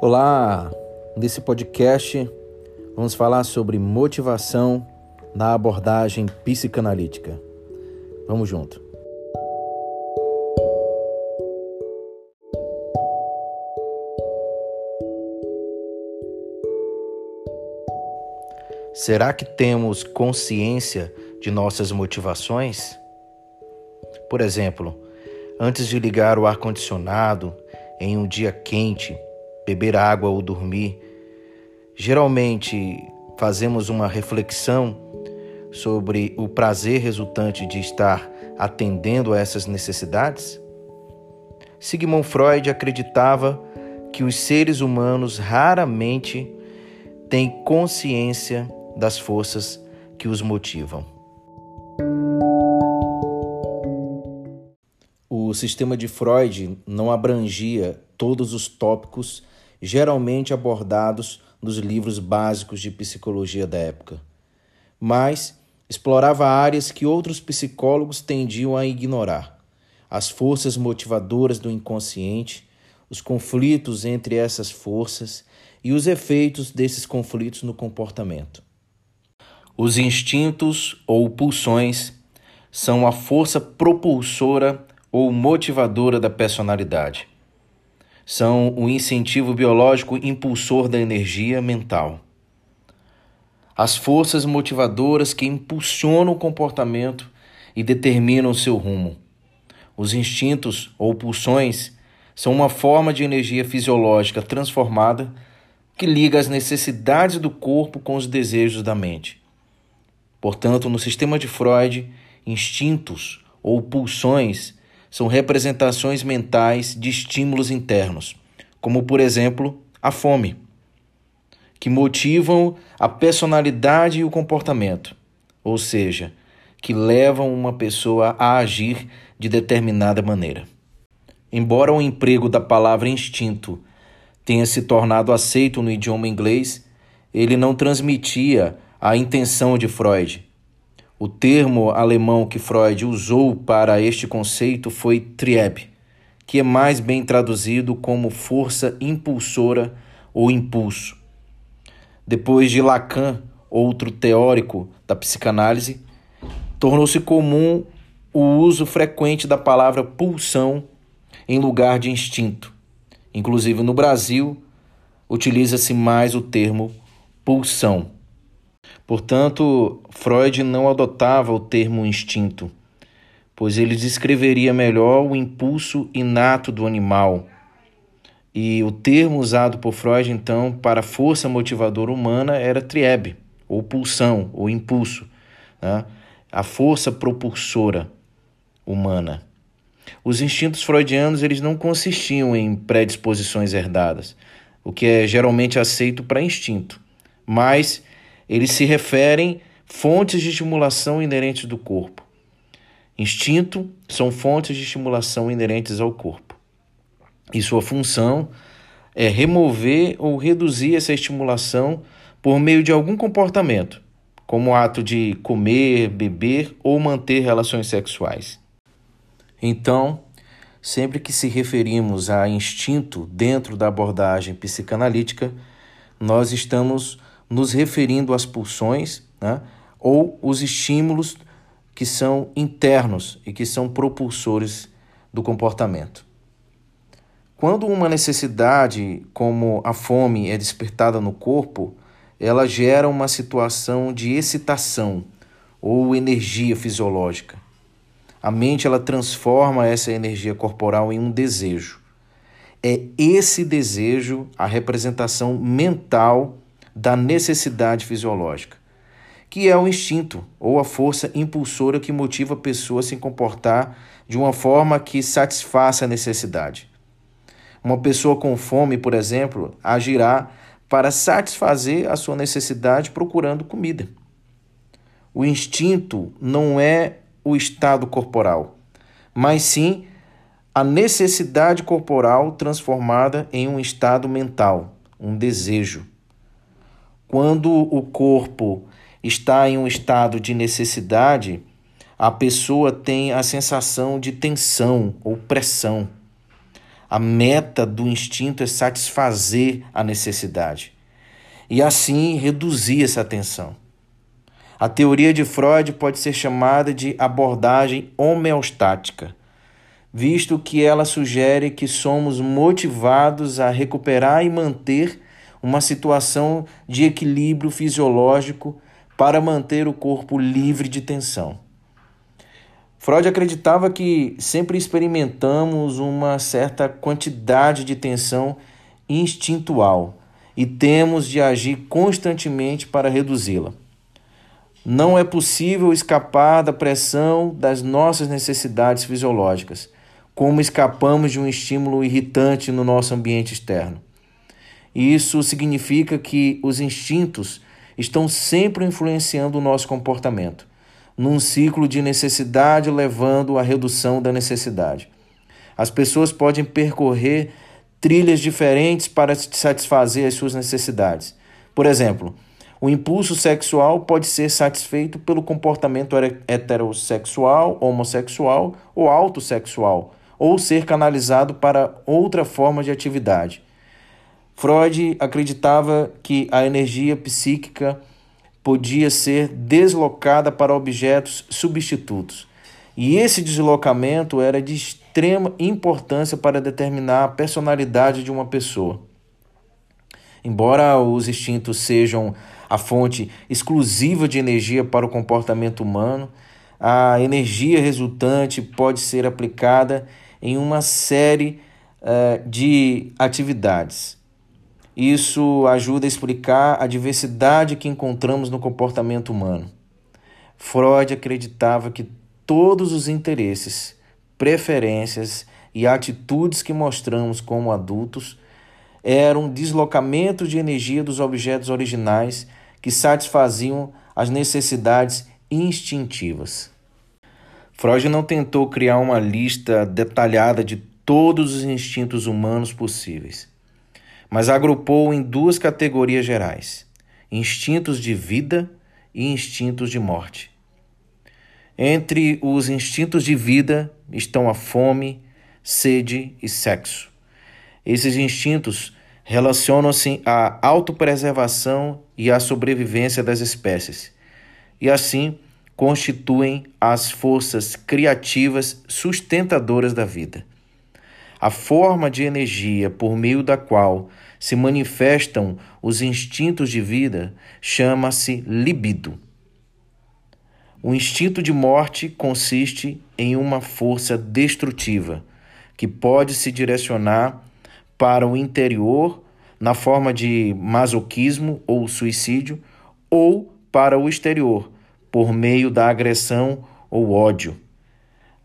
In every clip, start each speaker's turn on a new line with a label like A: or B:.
A: Olá! Nesse podcast vamos falar sobre motivação na abordagem psicanalítica. Vamos junto. Será que temos consciência de nossas motivações? Por exemplo, antes de ligar o ar-condicionado em um dia quente, beber água ou dormir, geralmente fazemos uma reflexão sobre o prazer resultante de estar atendendo a essas necessidades? Sigmund Freud acreditava que os seres humanos raramente têm consciência das forças que os motivam. O sistema de Freud não abrangia todos os tópicos geralmente abordados nos livros básicos de psicologia da época, mas explorava áreas que outros psicólogos tendiam a ignorar: as forças motivadoras do inconsciente, os conflitos entre essas forças e os efeitos desses conflitos no comportamento. Os instintos ou pulsões são a força propulsora ou motivadora da personalidade são o incentivo biológico impulsor da energia mental. As forças motivadoras que impulsionam o comportamento e determinam seu rumo. Os instintos ou pulsões são uma forma de energia fisiológica transformada que liga as necessidades do corpo com os desejos da mente. Portanto, no sistema de Freud, instintos ou pulsões são representações mentais de estímulos internos, como por exemplo a fome, que motivam a personalidade e o comportamento, ou seja, que levam uma pessoa a agir de determinada maneira. Embora o emprego da palavra instinto tenha se tornado aceito no idioma inglês, ele não transmitia a intenção de Freud o termo alemão que Freud usou para este conceito foi Trieb, que é mais bem traduzido como força impulsora ou impulso. Depois de Lacan, outro teórico da psicanálise, tornou-se comum o uso frequente da palavra pulsão em lugar de instinto. Inclusive no Brasil, utiliza-se mais o termo pulsão. Portanto, Freud não adotava o termo instinto, pois ele descreveria melhor o impulso inato do animal. E o termo usado por Freud, então, para força motivadora humana era triebe, ou pulsão, ou impulso, né? a força propulsora humana. Os instintos freudianos eles não consistiam em predisposições herdadas, o que é geralmente aceito para instinto, mas eles se referem fontes de estimulação inerentes do corpo. Instinto são fontes de estimulação inerentes ao corpo. E sua função é remover ou reduzir essa estimulação por meio de algum comportamento, como o ato de comer, beber ou manter relações sexuais. Então, sempre que se referimos a instinto dentro da abordagem psicanalítica, nós estamos nos referindo às pulsões né, ou os estímulos que são internos e que são propulsores do comportamento. Quando uma necessidade, como a fome, é despertada no corpo, ela gera uma situação de excitação ou energia fisiológica. A mente ela transforma essa energia corporal em um desejo. É esse desejo a representação mental da necessidade fisiológica, que é o instinto ou a força impulsora que motiva a pessoa a se comportar de uma forma que satisfaça a necessidade. Uma pessoa com fome, por exemplo, agirá para satisfazer a sua necessidade procurando comida. O instinto não é o estado corporal, mas sim a necessidade corporal transformada em um estado mental, um desejo. Quando o corpo está em um estado de necessidade, a pessoa tem a sensação de tensão ou pressão. A meta do instinto é satisfazer a necessidade e assim reduzir essa tensão. A teoria de Freud pode ser chamada de abordagem homeostática, visto que ela sugere que somos motivados a recuperar e manter uma situação de equilíbrio fisiológico para manter o corpo livre de tensão. Freud acreditava que sempre experimentamos uma certa quantidade de tensão instintual e temos de agir constantemente para reduzi-la. Não é possível escapar da pressão das nossas necessidades fisiológicas, como escapamos de um estímulo irritante no nosso ambiente externo. Isso significa que os instintos estão sempre influenciando o nosso comportamento, num ciclo de necessidade levando à redução da necessidade. As pessoas podem percorrer trilhas diferentes para satisfazer as suas necessidades. Por exemplo, o impulso sexual pode ser satisfeito pelo comportamento heterossexual, homossexual ou autossexual, ou ser canalizado para outra forma de atividade. Freud acreditava que a energia psíquica podia ser deslocada para objetos substitutos. E esse deslocamento era de extrema importância para determinar a personalidade de uma pessoa. Embora os instintos sejam a fonte exclusiva de energia para o comportamento humano, a energia resultante pode ser aplicada em uma série uh, de atividades. Isso ajuda a explicar a diversidade que encontramos no comportamento humano. Freud acreditava que todos os interesses, preferências e atitudes que mostramos como adultos eram deslocamentos de energia dos objetos originais que satisfaziam as necessidades instintivas. Freud não tentou criar uma lista detalhada de todos os instintos humanos possíveis mas agrupou em duas categorias gerais: instintos de vida e instintos de morte. Entre os instintos de vida estão a fome, sede e sexo. Esses instintos relacionam-se à autopreservação e à sobrevivência das espécies, e assim constituem as forças criativas sustentadoras da vida. A forma de energia por meio da qual se manifestam os instintos de vida chama-se libido. O instinto de morte consiste em uma força destrutiva que pode se direcionar para o interior na forma de masoquismo ou suicídio ou para o exterior por meio da agressão ou ódio.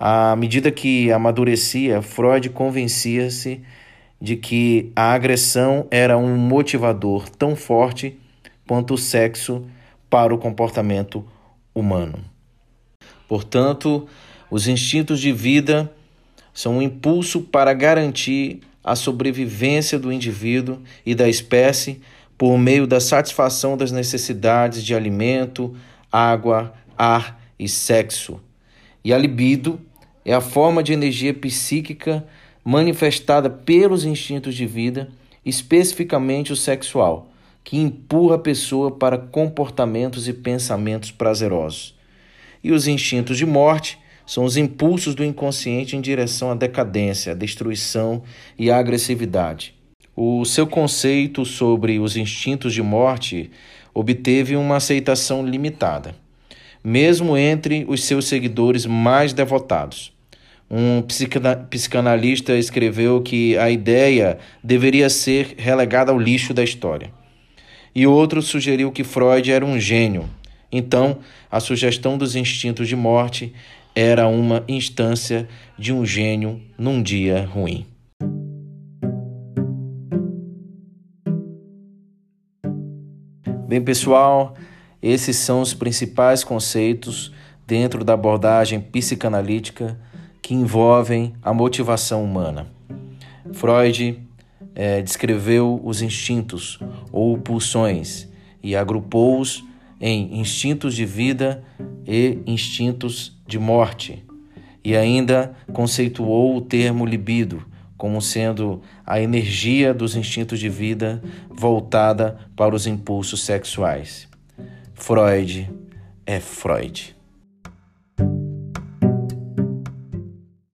A: À medida que amadurecia, Freud convencia-se de que a agressão era um motivador tão forte quanto o sexo para o comportamento humano. Portanto, os instintos de vida são um impulso para garantir a sobrevivência do indivíduo e da espécie por meio da satisfação das necessidades de alimento, água, ar e sexo. E a libido é a forma de energia psíquica manifestada pelos instintos de vida, especificamente o sexual, que empurra a pessoa para comportamentos e pensamentos prazerosos. E os instintos de morte são os impulsos do inconsciente em direção à decadência, à destruição e à agressividade. O seu conceito sobre os instintos de morte obteve uma aceitação limitada, mesmo entre os seus seguidores mais devotados. Um psicanalista escreveu que a ideia deveria ser relegada ao lixo da história. E outro sugeriu que Freud era um gênio. Então, a sugestão dos instintos de morte era uma instância de um gênio num dia ruim. Bem, pessoal, esses são os principais conceitos dentro da abordagem psicanalítica que envolvem a motivação humana. Freud é, descreveu os instintos ou pulsões e agrupou-os em instintos de vida e instintos de morte, e ainda conceituou o termo libido como sendo a energia dos instintos de vida voltada para os impulsos sexuais. Freud é Freud.